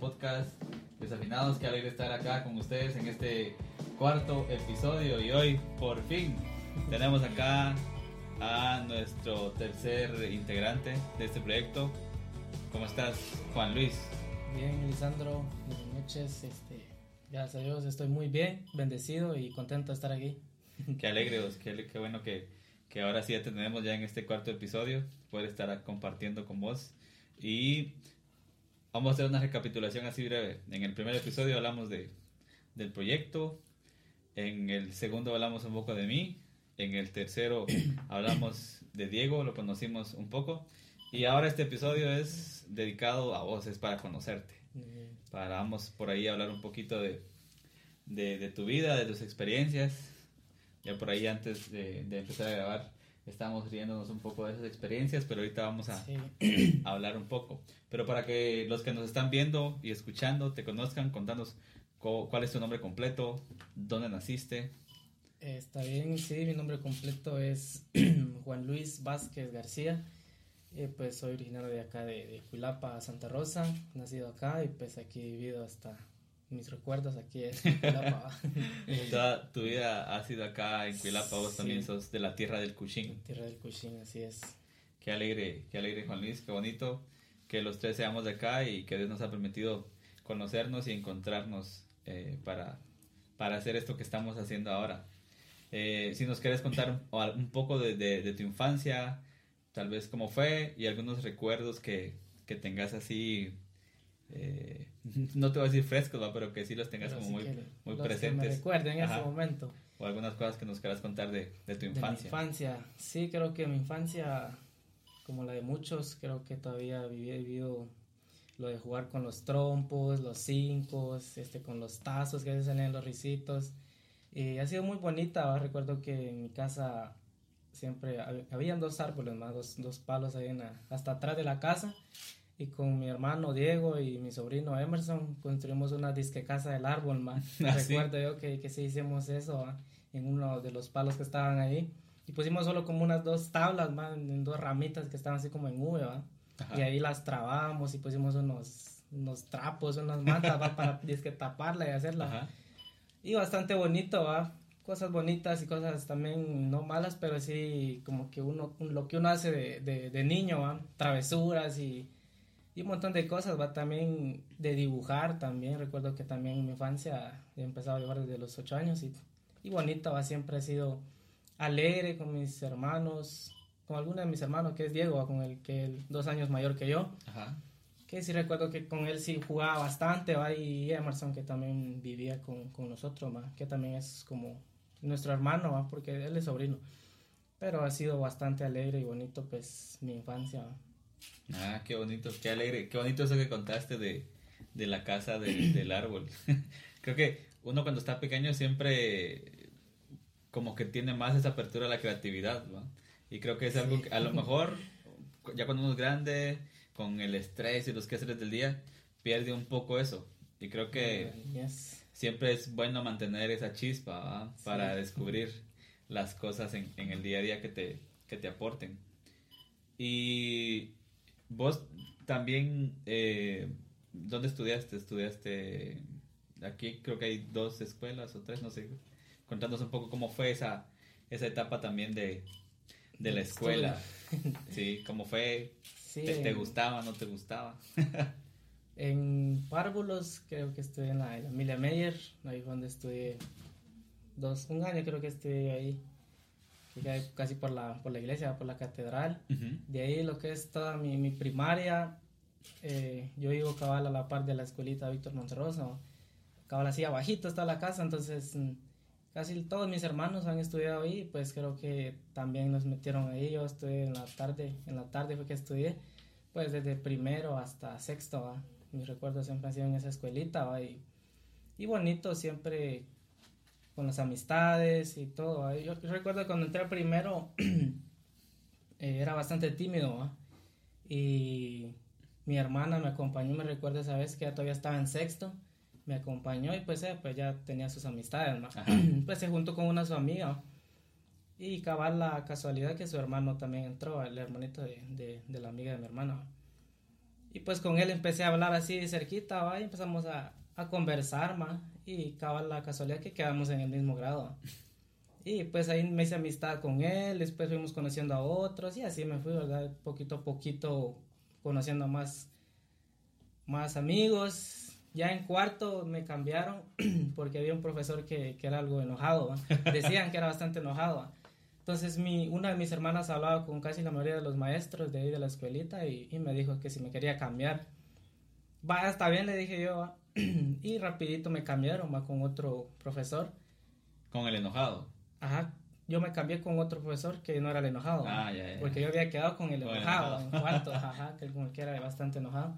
podcast Desafinados. Qué alegre estar acá con ustedes en este cuarto episodio. Y hoy, por fin, tenemos acá a nuestro tercer integrante de este proyecto. ¿Cómo estás, Juan Luis? Bien, Lisandro. Buenas noches. Este, gracias a Dios, estoy muy bien, bendecido y contento de estar aquí. Qué alegre, qué, qué bueno que, que ahora sí ya tenemos ya en este cuarto episodio, poder estar compartiendo con vos. Y vamos a hacer una recapitulación así breve. En el primer episodio hablamos de, del proyecto, en el segundo hablamos un poco de mí, en el tercero hablamos de Diego, lo conocimos un poco. Y ahora este episodio es dedicado a vos, es para conocerte. Para vamos por ahí a hablar un poquito de, de, de tu vida, de tus experiencias. Ya por ahí antes de, de empezar a grabar estamos riéndonos un poco de esas experiencias, pero ahorita vamos a, a, hablar un poco. Pero para que los que nos están viendo y escuchando te conozcan, contanos cuál es tu nombre completo, dónde naciste. Está bien, sí, mi nombre completo es Juan Luis Vázquez García. Eh, pues soy originario de acá de, de Cuilapa, Santa Rosa, nacido acá y pues aquí he vivido hasta mis recuerdos aquí en Cuilapa. Toda tu vida ha sido acá en Cuilapa, vos sí. también sos de la tierra del Cuchín. Tierra del Cuchín, así es. Qué alegre, qué alegre Juan Luis, qué bonito que los tres seamos de acá y que Dios nos ha permitido conocernos y encontrarnos eh, para, para hacer esto que estamos haciendo ahora. Eh, si nos quieres contar un, un poco de, de, de, tu infancia, tal vez cómo fue y algunos recuerdos que, que tengas así eh, no te voy a decir frescos, ¿va? pero que sí los tengas Pero como muy, que muy los que presentes. me recuerden en Ajá. ese momento. O algunas cosas que nos quieras contar de, de tu De mi infancia. infancia. Sí, creo que mi infancia, como la de muchos, creo que todavía viví- he vivido lo de jugar con los trompos, los cinco, este, con los tazos que salían los risitos. Y ha sido muy bonita. ¿va? Recuerdo que en mi casa siempre hab- habían dos árboles más, dos, dos palos ahí en la- hasta atrás de la casa. Y con mi hermano Diego y mi sobrino Emerson construimos una disque casa del árbol, más. ¿Ah, sí? Recuerdo yo que, que sí hicimos eso ¿va? en uno de los palos que estaban ahí. Y pusimos solo como unas dos tablas, más, en dos ramitas que estaban así como en V, ¿va? Y ahí las trabamos y pusimos unos, unos trapos, unas mantas, ¿va? Para disque taparla y hacerla. Ajá. Y bastante bonito, ¿va? Cosas bonitas y cosas también no malas, pero sí como que uno, lo que uno hace de, de, de niño, ¿va? Travesuras y, y un montón de cosas, ¿va? También de dibujar también. Recuerdo que también en mi infancia he empezado a dibujar desde los ocho años y, y bonito, ¿va? Siempre he sido alegre con mis hermanos, con alguno de mis hermanos que es Diego, ¿va? con el que es dos años mayor que yo Ajá. que sí recuerdo que con él sí jugaba bastante, ¿va? y Emerson que también vivía con, con nosotros, ¿va? que también es como nuestro hermano, ¿va? porque él es sobrino. Pero ha sido bastante alegre y bonito pues mi infancia. ¿va? Ah, qué bonito, qué alegre, qué bonito eso que contaste de, de la casa del, del árbol. Creo que uno cuando está pequeño siempre como que tiene más esa apertura a la creatividad, ¿va? Y creo que es algo que a lo mejor ya cuando uno es grande, con el estrés y los quehaceres del día, pierde un poco eso. Y creo que siempre es bueno mantener esa chispa para descubrir las cosas en, en el día a día que te, que te aporten. Y vos también, eh, ¿dónde estudiaste? Estudiaste aquí, creo que hay dos escuelas o tres, no sé. Contándonos un poco cómo fue esa, esa etapa también de, de la escuela. Sí, cómo fue, Sí, ¿Te, gustaba, no te gustaba? En Párvulos creo que estudié en la, en la Emilia Meyer, ahí fue donde estudié dos, un año creo que estudié ahí, que casi por la, por la iglesia, por la catedral. Ujú. De ahí lo que es toda mi, mi primaria, eh, yo vivo cabal a la par de la escuelita Víctor Monterrosa, ¿no? cabal así abajito está la casa, entonces mm, casi todos mis hermanos han estudiado ahí, pues creo que también nos metieron ahí, yo estudié en la tarde, en la tarde fue que estudié, pues desde primero hasta sexto, ¿va? mis recuerdos siempre han sido en esa escuelita, ¿va? Y, y bonito siempre con las amistades y todo, ¿va? yo recuerdo cuando entré primero, eh, era bastante tímido. Y mi hermana me acompañó, me recuerdo esa vez que ya todavía estaba en sexto, me acompañó y pues, eh, pues ya tenía sus amistades, ¿no? Pues se juntó con una su amiga. Y cabal la casualidad que su hermano también entró, el hermanito de, de, de la amiga de mi hermano. Y pues con él empecé a hablar así cerquita, ¿va? y empezamos a, a conversar, ma, y cabal la casualidad que quedamos en el mismo grado. Y pues ahí me hice amistad con él, después fuimos conociendo a otros y así me fui, ¿verdad? Poquito a poquito conociendo más, más amigos. Ya en cuarto me cambiaron porque había un profesor que, que era algo enojado, decían que era bastante enojado. Entonces mi, una de mis hermanas hablaba con casi la mayoría de los maestros de ahí de la escuelita y, y me dijo que si me quería cambiar. Va, está bien, le dije yo. ¿va? y rapidito me cambiaron, va, con otro profesor. Con el enojado. Ajá, yo me cambié con otro profesor que no era el enojado. Ah, ya, ya. Porque yo había quedado con el el enojado, en cuarto, ajá, que el que era bastante enojado.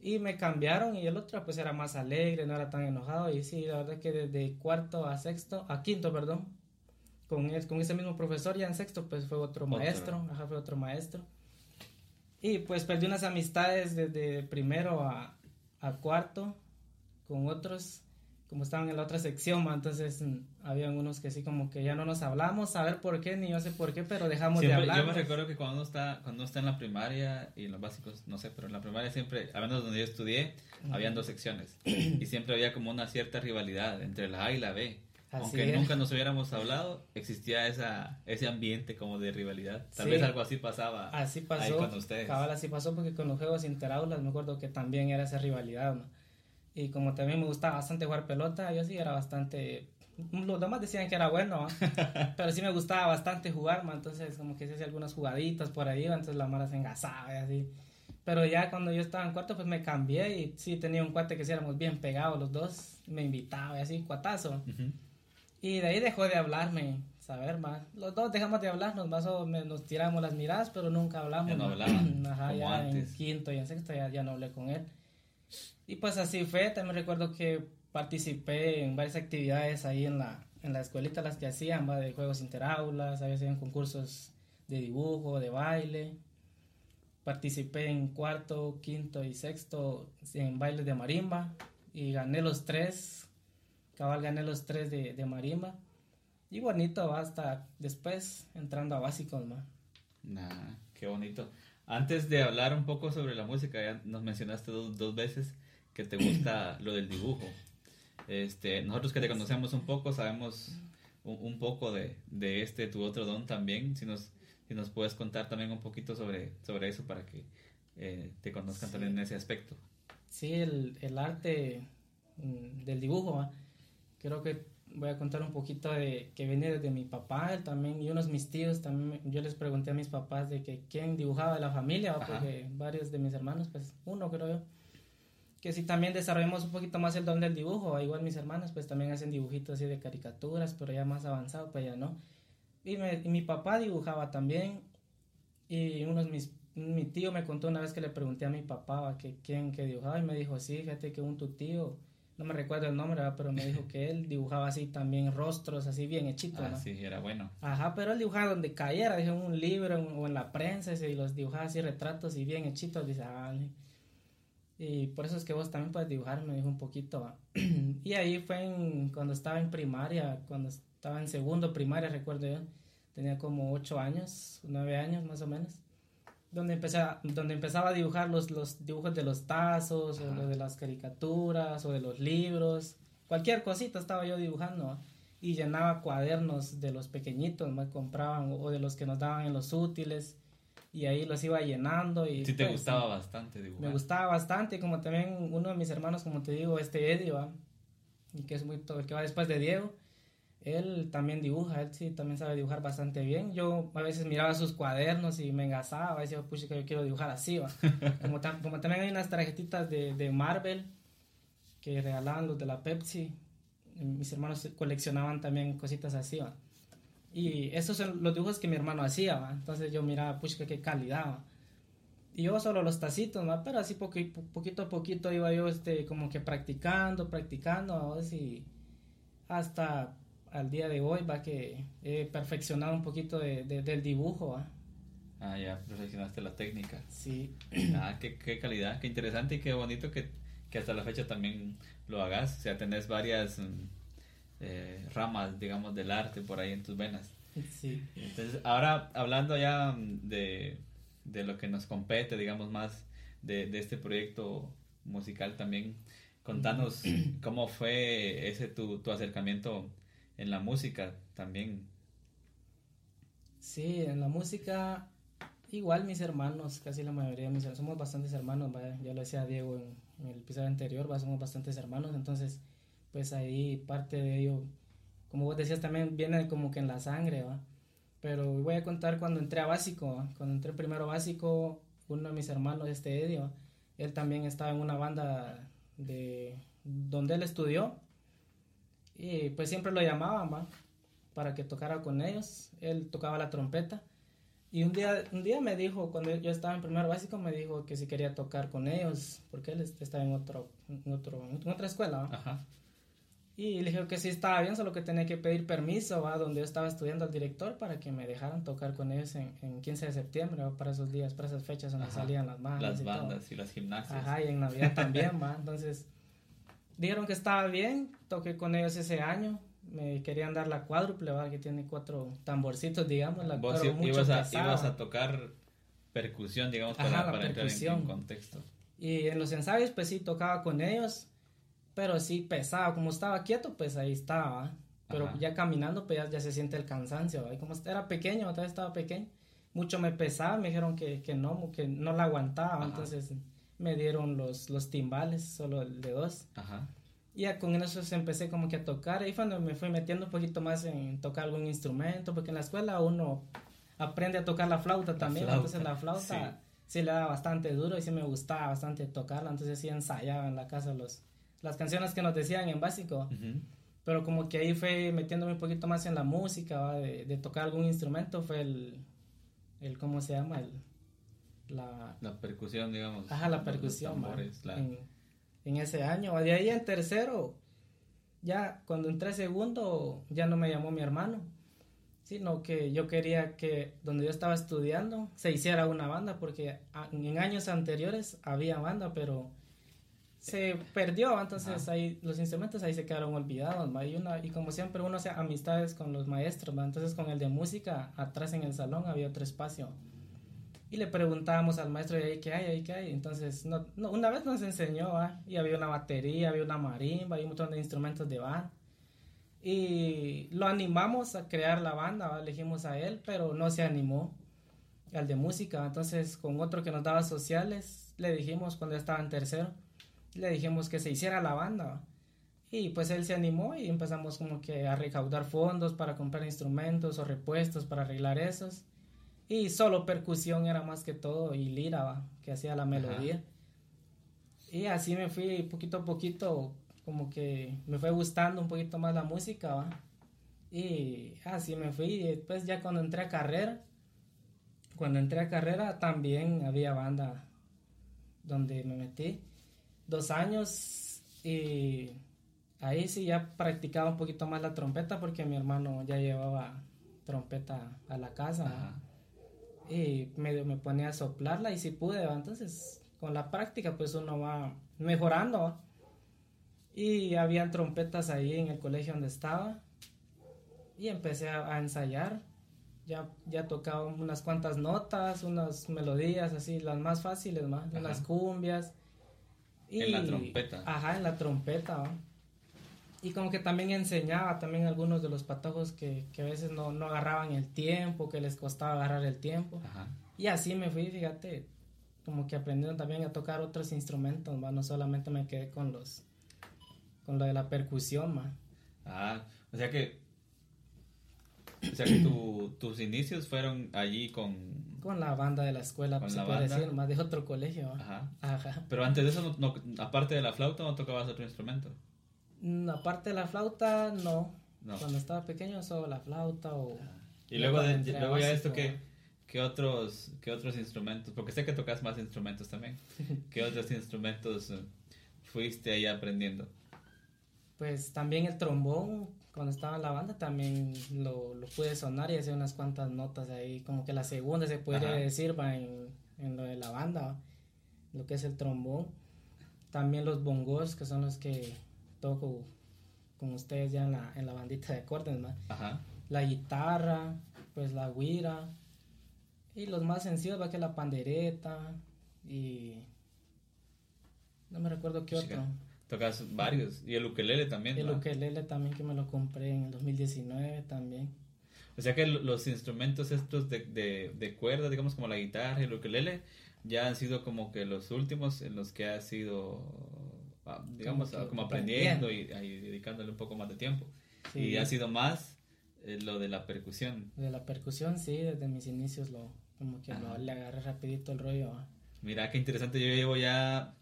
Y me cambiaron y el otro pues era más alegre, no era tan enojado. Y sí, la verdad que desde cuarto a sexto, a quinto, perdón, con, es- con ese mismo profesor, ya en sexto pues fue otro, Otro. maestro, ajá, fue otro maestro. Y pues perdí unas amistades desde primero a, a cuarto con otros, como estaban en la otra sección, ma, entonces mm, habían unos que sí como que ya no nos hablamos, a ver por qué, ni yo sé por qué, pero dejamos Siempre- de hablar. yo me recuerdo que cuando uno está cuando uno está en la primaria y en los básicos, no sé, pero en la primaria siempre, al menos donde yo estudié, habían dos secciones y siempre había como una cierta rivalidad entre la A y la B. Así Aunque nunca nos hubiéramos hablado, existía esa, ese ambiente como de rivalidad. Tal Sí. vez algo así pasaba Así ahí pasó, con ustedes. cabal, así pasó porque con los juegos interaulas me acuerdo que también era esa rivalidad, ¿no? Y como también me gustaba bastante jugar pelota, yo sí era bastante... Los demás decían que era bueno, pero sí me gustaba bastante jugar, ¿ma? entonces como que se hacía algunas jugaditas por ahí, ¿va? entonces la mara se engasaba y así. Pero ya cuando yo estaba en cuarto, pues me cambié y sí tenía un cuate que sí éramos bien pegados los dos, me invitaba y así, cuatazo. Ujú. Y de ahí dejó de hablarme, saber más. Los dos dejamos de hablarnos, más o menos nos tiramos las miradas, pero nunca hablamos. Ya no ¿no? hablaban, Ajá, como ya antes. en quinto y en sexto ya, ya no hablé con él. Y pues así fue, también recuerdo que participé en varias actividades ahí en la, en la escuelita, las que hacían, ¿va? de juegos interaulas, a veces en concursos de dibujo, de baile. Participé en cuarto, quinto y sexto en bailes de marimba y gané los tres. Cabal gané los tres de, de marimba. Y bonito, ¿va? hasta después entrando a básicos, ¿ma? Nah, qué bonito. Antes de hablar un poco sobre la música, ya nos mencionaste dos, dos veces que te gusta lo del dibujo. Este, nosotros que te conocemos un poco, sabemos un, un poco de, de este tu otro don también. Si nos, si nos puedes contar también un poquito sobre, sobre eso para que eh, te conozcan Sí. también en ese aspecto. Sí, el, el arte mm, del dibujo, ¿va? Creo que voy a contar un poquito de que viene desde mi papá él también y unos mis tíos también. Yo les pregunté a mis papás de que quién dibujaba de la familia, ¿va? Ajá. porque varios de mis hermanos, pues uno creo yo, que si también desarrollamos un poquito más el don del dibujo, igual mis hermanos pues también hacen dibujitos así de caricaturas, pero ya más avanzado, pues ya no. Y, me- y mi papá dibujaba también y unos mis mi tío me contó una vez que le pregunté a mi papá que quién que dibujaba y me dijo, sí, fíjate que un tu tío, no me recuerdo el nombre, pero me dijo que él dibujaba así también rostros, así bien hechitos. Ah, ¿no? sí, era bueno. Ajá, pero él dibujaba donde cayera, dije, en un libro o en la prensa, y los dibujaba así retratos y bien hechitos, dice, ah, vale. Y por eso es que vos también puedes dibujar, me dijo un poquito. y ahí fue en- cuando estaba en primaria, cuando estaba en segundo primaria, recuerdo yo, tenía como ocho años, nueve años más o menos, donde, empecé a- donde empezaba a dibujar los, los dibujos de los tazos, o Ajá. los de las caricaturas, o de los libros, cualquier cosita estaba yo dibujando. y llenaba cuadernos de los pequeñitos, me compraban o de los que nos daban en los útiles y ahí los iba llenando y Sí te pues, gustaba bastante dibujar. me gustaba bastante como también uno de mis hermanos como te digo este Eddie ¿va? y que es muy todo el que va después de Diego él también dibuja él sí también sabe dibujar bastante bien yo a veces miraba sus cuadernos y me engasaba y decía pucha que yo quiero dibujar así ¿va? como, tam- como también hay unas tarjetitas de, de Marvel que regalaban los de la Pepsi mis hermanos coleccionaban también cositas así, ¿va? Y esos son los dibujos que mi hermano hacía, ¿va? Entonces yo miraba, pucha, qué calidad, ¿va? Y yo solo los tacitos, ¿va? Pero así po- poquito a poquito iba yo, este, como que practicando, practicando, ¿va? Y hasta al día de hoy, ¿va? Que he perfeccionado un poquito de, de- del dibujo, ¿va? Ah, ya perfeccionaste la técnica. Sí. Ah, qué, qué calidad, qué interesante y qué bonito que, que hasta la fecha también lo hagas. O sea, tenés varias mm, eh, ramas, digamos, del arte por ahí en tus venas. Sí. Entonces, ahora hablando ya mm, de, de lo que nos compete, digamos, más de, de este proyecto musical también. Contanos cómo fue ese tu, tu acercamiento en la música también. Sí, en la música, igual mis hermanos, casi la mayoría de mis hermanos, somos bastantes hermanos, ya lo decía Diego en, el episodio anterior, somos bastantes hermanos, entonces pues ahí parte de ello, como vos decías también, viene como que en la sangre, ¿va? Pero voy a contar cuando entré a básico, cuando entré primero básico, uno de mis hermanos, este Edio, él también estaba en una banda de donde él estudió y pues siempre lo llamaban, ¿va? Para que tocara con ellos, él tocaba la trompeta. Y un día, un día me dijo, cuando yo estaba en primero básico, me dijo que si quería tocar con ellos, porque él estaba en, otro, en, otro, en otra escuela. Ajá. Y le dije que sí estaba bien, solo que tenía que pedir permiso a donde yo estaba estudiando al director para que me dejaran tocar con ellos en, en 15 de septiembre, para esos días, para esas fechas donde salían las bandas. Las bandas y las gimnasias. Ajá, y en Navidad también, va. Entonces, dijeron que estaba bien, toqué con ellos ese año. Me querían dar la cuádruple, ¿va? que tiene cuatro tamborcitos, digamos. La, Vos ibas, a, ibas, a, tocar percusión, digamos, para, para entrar en, contexto. Y en los ensayos, pues sí, tocaba con ellos pero sí pesaba, como estaba quieto, pues ahí estaba, pero ya caminando, pues ya, se siente el cansancio, y como era pequeño, todavía estaba pequeño, mucho me pesaba, me dijeron que, que no, que no la aguantaba, entonces me dieron los, los timbales, solo el de dos. Ajá. Y ya con eso empecé como que a tocar, ahí cuando me fui metiendo un poquito más en tocar algún instrumento, porque en la escuela uno aprende a tocar la flauta también, entonces la flauta sí. le daba bastante duro y sí me gustaba bastante tocarla, entonces sí ensayaba en la casa los las canciones que nos decían en básico. Pero como que ahí fue metiéndome un poquito más en la música, de, tocar algún instrumento, fue el, el ¿cómo se llama? El, la, la percusión, digamos. Ajá, la percusión. en, en, ese año. De ahí en tercero, ya cuando entré segundo, ya no me llamó mi hermano, sino que yo quería que donde yo estaba estudiando se hiciera una banda, porque en años anteriores había banda, pero se perdió, entonces ahí los instrumentos ahí se quedaron olvidados, Y, una, y como siempre uno hace amistades con los maestros, entonces con el de música, atrás en el salón había otro espacio. Y le preguntábamos al maestro, ¿y ahí qué hay? ¿Ahí qué hay? Entonces, no, una vez nos enseñó, y había una batería, había una marimba, había un montón de instrumentos de banda. Y lo animamos a crear la banda, elegimos a él, pero no se animó al de música. Entonces, con otro que nos daba sociales, le dijimos cuando estaba en tercero, le dijimos que se hiciera la banda. Y pues él se animó y empezamos como que a recaudar fondos para comprar instrumentos o repuestos para arreglar esos. Y solo percusión era más que todo y lira, que hacía la melodía. Y así me fui poquito a poquito, como que me fue gustando un poquito más la música, Y así me fui. Y después ya cuando entré a carrera, cuando entré a carrera también había banda donde me metí dos años y ahí sí ya practicaba un poquito más la trompeta porque mi hermano ya llevaba trompeta a la casa y medio me ponía a soplarla y si pude, entonces con la práctica pues uno va mejorando. Y había trompetas ahí en el colegio donde estaba y empecé a, ensayar. Ya, ya tocaba unas cuantas notas, unas melodías así, las más fáciles, más, unas cumbias. En la trompeta. Ajá, en la trompeta. Y como que también enseñaba también algunos de los patojos que, que a veces no, no, agarraban el tiempo, que les costaba agarrar el tiempo. Ajá. Y así me fui, fíjate, como que aprendiendo también a tocar otros instrumentos, no solamente me quedé con los con lo de la percusión, ¿va? Ah, o sea que o sea que tus inicios fueron allí con... Con la banda de la escuela, pues, se puede decir, más de otro colegio. Ajá. Ajá. Pero antes de eso, no, aparte de la flauta, ¿no tocabas otro instrumento? Mm, aparte de la flauta, no. Cuando estaba pequeño, solo la flauta o... Y luego, de, luego ya esto, ¿qué, ¿qué, otros, ¿qué otros instrumentos? Porque sé que tocas más instrumentos también. ¿Qué otros instrumentos eh, fuiste ahí aprendiendo? Pues también el trombón, cuando estaba en la banda también lo, lo pude sonar y hacer unas cuantas notas ahí, como que la segunda se puede decir va en, en, lo de la banda, lo que es el trombón. También los bongos, que son los que toco con ustedes ya en la, en la bandita de acordes, La guitarra, pues la guira. Y los más sencillos va que la pandereta y No me recuerdo qué otro. Tocas varios. Y el ukelele también. El ukelele también que me lo compré en el 2019 también. O sea que los instrumentos estos de, de, de cuerda, digamos como la guitarra y el ukelele, ya han sido como que los últimos en los que ha sido, digamos, como, aprendiendo y, dedicándole un poco más de tiempo. Y ha sido más eh, lo de la percusión. De la percusión, sí, desde mis inicios lo, como que lo, le agarré rapidito el rollo. Mira, qué interesante, yo llevo ya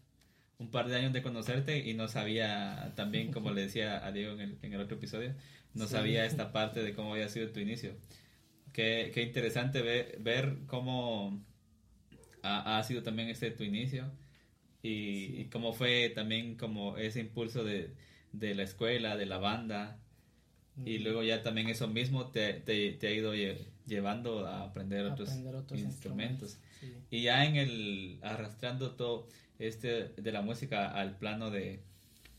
un par de años de conocerte y no sabía también, como le decía a Diego en el, en el otro episodio, no sabía esta parte de cómo había sido tu inicio. Qué, qué interesante ver, ver cómo ha, ha, sido también este tu inicio y, cómo fue también como ese impulso de, de la escuela, de la banda y luego ya también eso mismo te, te, te ha ido llevando a aprender, otros, instrumentos. Y ya en el arrastrando todo este de la música al plano de,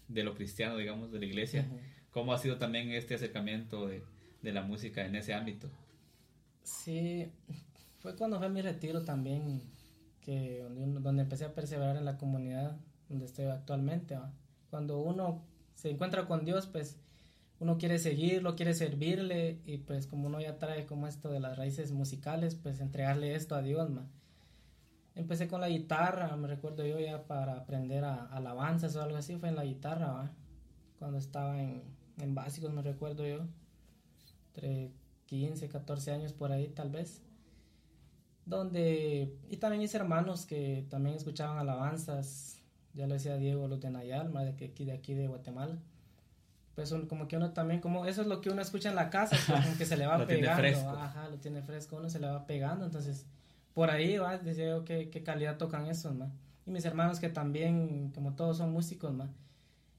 de lo cristiano, digamos, de la iglesia, ¿cómo ha sido también este acercamiento de, de la música en ese ámbito? Sí, fue cuando fue mi retiro también que donde, empecé a perseverar en la comunidad donde estoy actualmente. Cuando uno se encuentra con Dios, pues uno quiere seguirlo, quiere servirle y pues como uno ya trae como esto de las raíces musicales, pues entregarle esto a Dios. Empecé con la guitarra, me recuerdo yo ya para aprender a, alabanzas o algo así, fue en la guitarra, cuando estaba en, en básicos, me recuerdo yo, entre 15, 14 años por ahí tal vez donde, y también mis hermanos que también escuchaban alabanzas, ya lo decía Diego, los de Nayal, de, aquí, de aquí de Guatemala. Pues como que uno también, como eso es lo que uno escucha en la casa, como que se le va lo pegando. Tiene fresco. Ajá, lo tiene fresco, uno se le va pegando, entonces por ahí va, decía yo qué, qué calidad tocan esos, ¿no? Y mis hermanos que también, como todos son músicos, ¿no?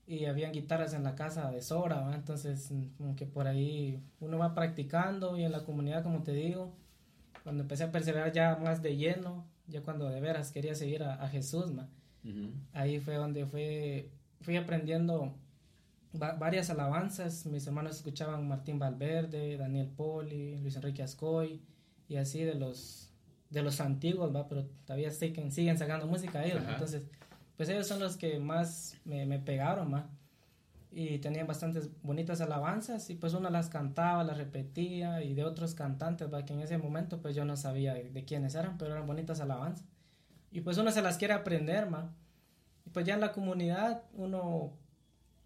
y habían guitarras en la casa de sobra, entonces como que por ahí uno va practicando y en la comunidad, como te digo, cuando empecé a perseverar ya más de lleno, ya cuando de veras quería seguir a, Jesús, ahí fue donde fue, fui aprendiendo varias alabanzas. Mis hermanos escuchaban Martín Valverde, Daniel Poli, Luis Enrique Ascoy y así de los de los antiguos, ¿va? pero todavía siguen, siguen sacando música ellos. Entonces, pues ellos son los que más me, me pegaron, ¿va? Y tenían bastantes bonitas alabanzas y pues uno las cantaba, las repetía y de otros cantantes, que en ese momento pues yo no sabía de, quiénes eran, pero eran bonitas alabanzas. Y pues uno se las quiere aprender, ma. Y pues ya en la comunidad uno,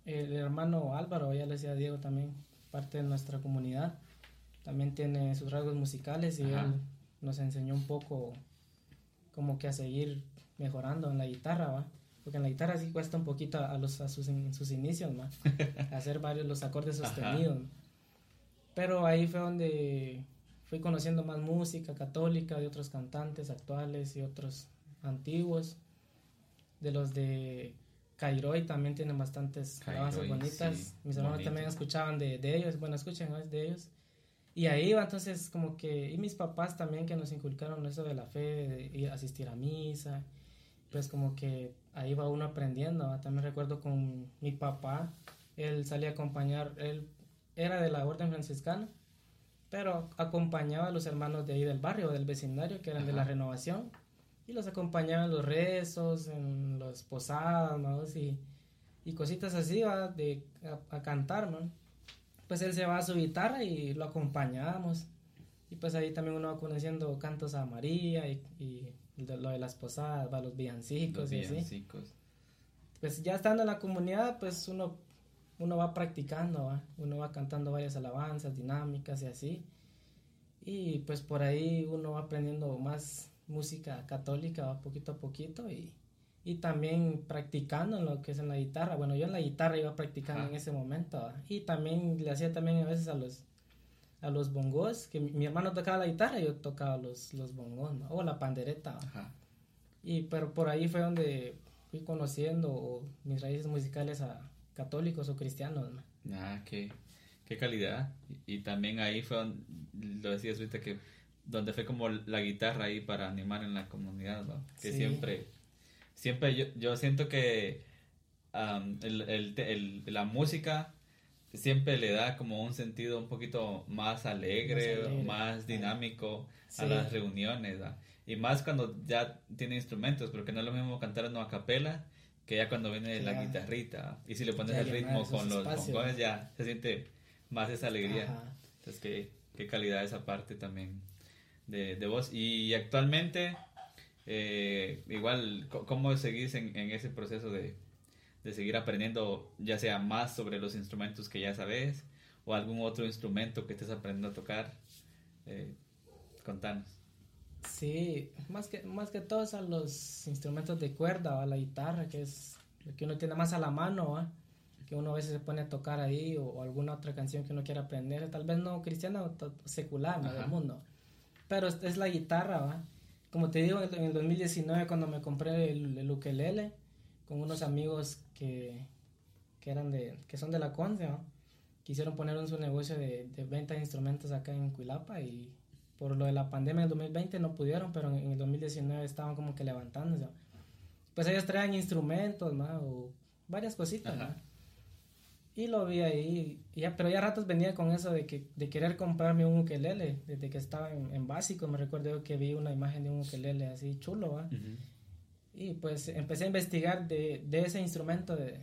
el hermano Álvaro, ya le decía Diego también, parte de nuestra comunidad, también tiene sus rasgos musicales y él nos enseñó un poco como que a seguir mejorando en la guitarra, ¿va? Porque en la guitarra sí cuesta un poquito a, los, a sus, en sus inicios, ¿no? hacer varios los acordes sostenidos. Pero ahí fue donde fui conociendo más música católica de otros cantantes actuales y otros antiguos. De los de Cairoy también tienen bastantes alabanzas bonitas. Mis hermanos también escuchaban de, de, ellos, bueno, escuchen de ellos. Y ahí va entonces como que, y mis papás también que nos inculcaron eso de la fe, de asistir a misa, pues como que ahí va uno aprendiendo. También recuerdo con mi papá, él salía a acompañar, él era de la orden franciscana, pero acompañaba a los hermanos de ahí del barrio, del vecindario, que eran de la renovación, y los acompañaba en los rezos, en las posadas, ¿no? y, y, cositas así, ¿va? De, a, cantar, ¿no? Pues él se va a su guitarra y lo acompañábamos. Y pues ahí también uno va conociendo cantos a María y lo de las posadas, va los villancicos y así. Pues ya estando en la comunidad, pues uno, uno va practicando, uno va cantando varias alabanzas, dinámicas y así. Y pues por ahí uno va aprendiendo más música católica, poquito a poquito y, y también practicando en lo que es en la guitarra. Bueno, yo en la guitarra iba practicando en ese momento y también le hacía también a veces a los a los bongos, que mi, hermano tocaba la guitarra y yo tocaba los, los bongos, o la pandereta. Y pero por ahí fue donde fui conociendo mis raíces musicales a católicos o cristianos. Ah, qué, qué calidad. Y, también ahí fue donde, lo decías ahorita que donde fue como la guitarra ahí para animar en la comunidad, Que siempre, siempre yo, yo siento que el, el, la música siempre le da como un sentido un poquito más alegre, más, dinámico a las reuniones. Y más cuando ya tiene instrumentos, porque no es lo mismo cantar una a capela que ya cuando viene la guitarrita y si le pones el ritmo con los bongones ya se siente más esa alegría. Entonces, qué, qué calidad esa parte también de, de voz. Y actualmente, eh, igual, ¿cómo seguís en, en ese proceso de, de seguir aprendiendo, ya sea más sobre los instrumentos que ya sabes o algún otro instrumento que estés aprendiendo a tocar? Eh, contanos. Sí, más que, más que todos a los instrumentos de cuerda o a la guitarra, que es lo que uno tiene más a la mano, que uno a veces se pone a tocar ahí o, alguna otra canción que uno quiera aprender, tal vez no cristiana o secular del mundo, pero es, la guitarra, ¿va? Como te digo, en el 2019 cuando me compré el, el ukelele con unos amigos que, que, eran de, que son de la Conce, quisieron poner un su negocio de, de venta de instrumentos acá en Cuilapa y por lo de la pandemia del 2020 no pudieron, pero en, el 2019 estaban como que levantándose. Pues ellos traían instrumentos, o varias cositas, Y lo vi ahí, ya, pero ya ratos venía con eso de, que, de querer comprarme un ukelele, desde que estaba en, básico, me recuerdo que vi una imagen de un ukelele así chulo, ¿va? Y pues empecé a investigar de, de ese instrumento de,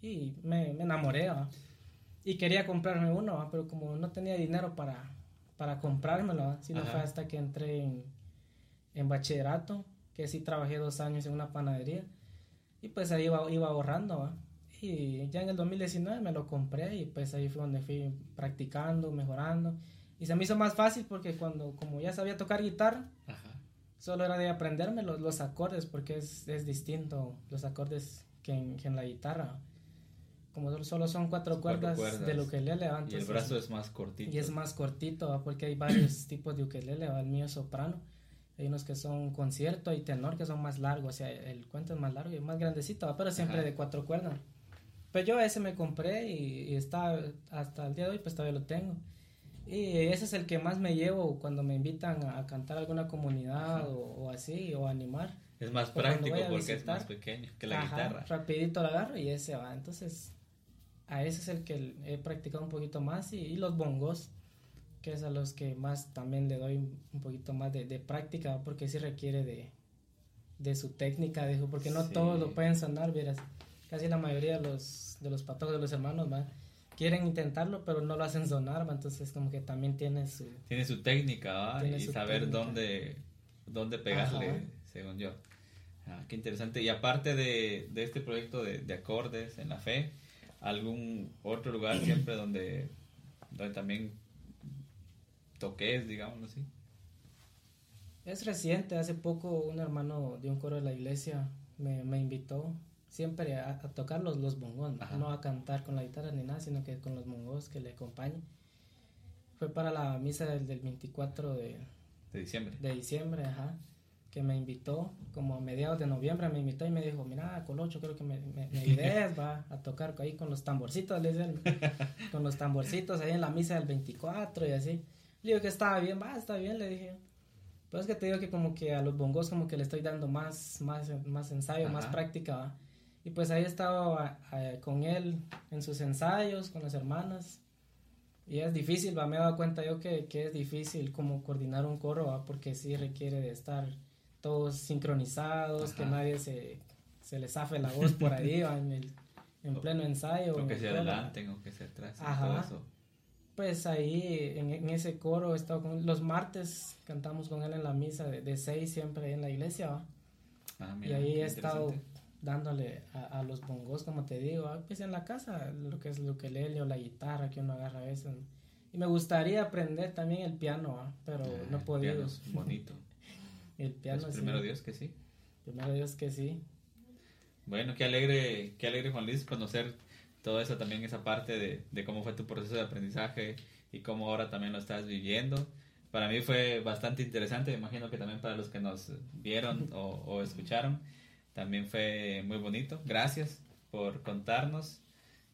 y me, me enamoré, Y quería comprarme uno, pero como no tenía dinero para, para comprármelo, sino fue hasta que entré en, en, bachillerato, que sí trabajé dos años en una panadería, y pues ahí iba, iba ahorrando, y ya en el 2019 me lo compré y pues ahí fue donde fui practicando, mejorando, y se me hizo más fácil porque cuando, como ya sabía tocar guitarra, solo era de aprenderme los, los acordes, porque es, es, distinto los acordes que en, que en la guitarra como solo son cuatro, cuerdas, de lo que ukelele. Y el brazo es más cortito. Y es más cortito, porque hay varios tipos de ukelele, el mío es soprano. Hay unos que son concierto y tenor que son más largos, o sea, el cuento es más largo y más grandecito, pero siempre de cuatro cuerdas. Pues yo ese me compré y, está hasta el día de hoy, pues todavía lo tengo. Y ese es el que más me llevo cuando me invitan a, cantar alguna comunidad o, así, o animar. Es más práctico porque es más pequeño que la guitarra. Rapidito lo agarro y ese va. Entonces, a ese es el que he practicado un poquito más y, los bongos, que es a los que más también le doy un poquito más de, de práctica porque sí requiere de, de su técnica, dijo, porque no todos lo pueden sonar, verás, casi la mayoría de los, de los patojos de los hermanos, ¿va? Quieren intentarlo, pero no lo hacen sonar, entonces como que también tiene su... Tiene su técnica, y saber dónde, dónde pegarle, según yo. Ah, qué interesante. Y aparte de, de este proyecto de, de acordes en la fe, algún otro lugar siempre donde, donde también toques, digámoslo así. Es reciente, hace poco un hermano de un coro de la iglesia me, me invitó siempre a, tocar los, los bongos, no a cantar con la guitarra ni nada, sino que con los bongos que le acompañen. Fue para la misa del, del 24 de, de diciembre. De diciembre, ajá que me invitó, como a mediados de noviembre me invitó y me dijo, mira, Colocho, creo que me, me, va a tocar ahí con los tamborcitos, le dicen, con los tamborcitos ahí en la misa del 24 y así. Le digo que estaba bien, va, está bien, le dije. Pero es que te digo que como que a los bongos como que le estoy dando más, más, más ensayo, más práctica, Y pues ahí estaba con él en sus ensayos, con las hermanas. Y es difícil, va, me he dado cuenta yo que, que es difícil como coordinar un coro, ¿va? porque sí requiere de estar todos sincronizados, que nadie se, se les zafe la voz por ahí en, el, en pleno ensayo. O que se adelanten o que se atrasen. Ajá. Pues ahí en, ese coro he estado con los martes cantamos con él en la misa de, seis siempre en la iglesia. Ah, y ahí he estado dándole a, los bongos, como te digo, pues en la casa, lo que es lo que o la guitarra que uno agarra a veces. Y me gustaría aprender también el piano, pero ah, no he podido. bonito. El piano pues primero Dios que sí. Primero Dios que sí. Bueno, qué alegre, qué alegre Juan Luis conocer todo eso también, esa parte de, de cómo fue tu proceso de aprendizaje y cómo ahora también lo estás viviendo. Para mí fue bastante interesante, me imagino que también para los que nos vieron o, o escucharon, también fue muy bonito. Gracias por contarnos.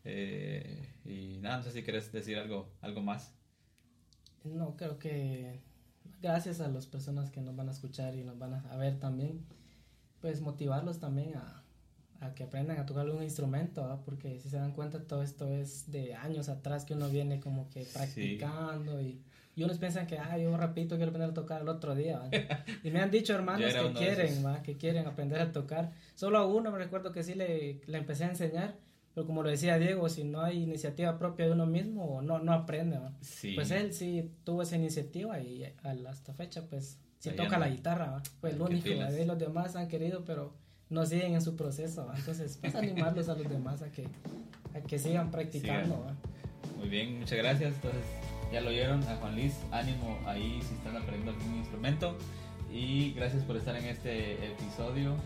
Eh, y nada, no sé si quieres decir algo, algo más. No, creo que gracias a las personas que nos van a escuchar y nos van a ver también, pues motivarlos también a, a que aprendan a tocar algún instrumento, porque si se dan cuenta todo esto es de años atrás que uno viene como que practicando y, y, unos piensan que, ah, yo rapidito quiero aprender a tocar el otro día. y me han dicho hermanos que quieren, ¿va? que quieren aprender a tocar. Solo a uno me recuerdo que sí le, le empecé a enseñar, pero como lo decía Diego, si no hay iniciativa propia de uno mismo, no, no aprende. Pues él sí tuvo esa iniciativa y hasta fecha pues sí toca la guitarra, fue el único. De los demás han querido, pero no siguen en su proceso. Entonces, pues animarlos a los demás a que, a que sigan practicando. Muy bien, muchas gracias. Entonces, ya lo oyeron a Juan Luis, ánimo ahí si están aprendiendo algún instrumento. Y gracias por estar en este episodio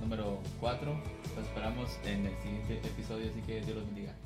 número 4. Los esperamos en el siguiente episodio, así que Dios los bendiga.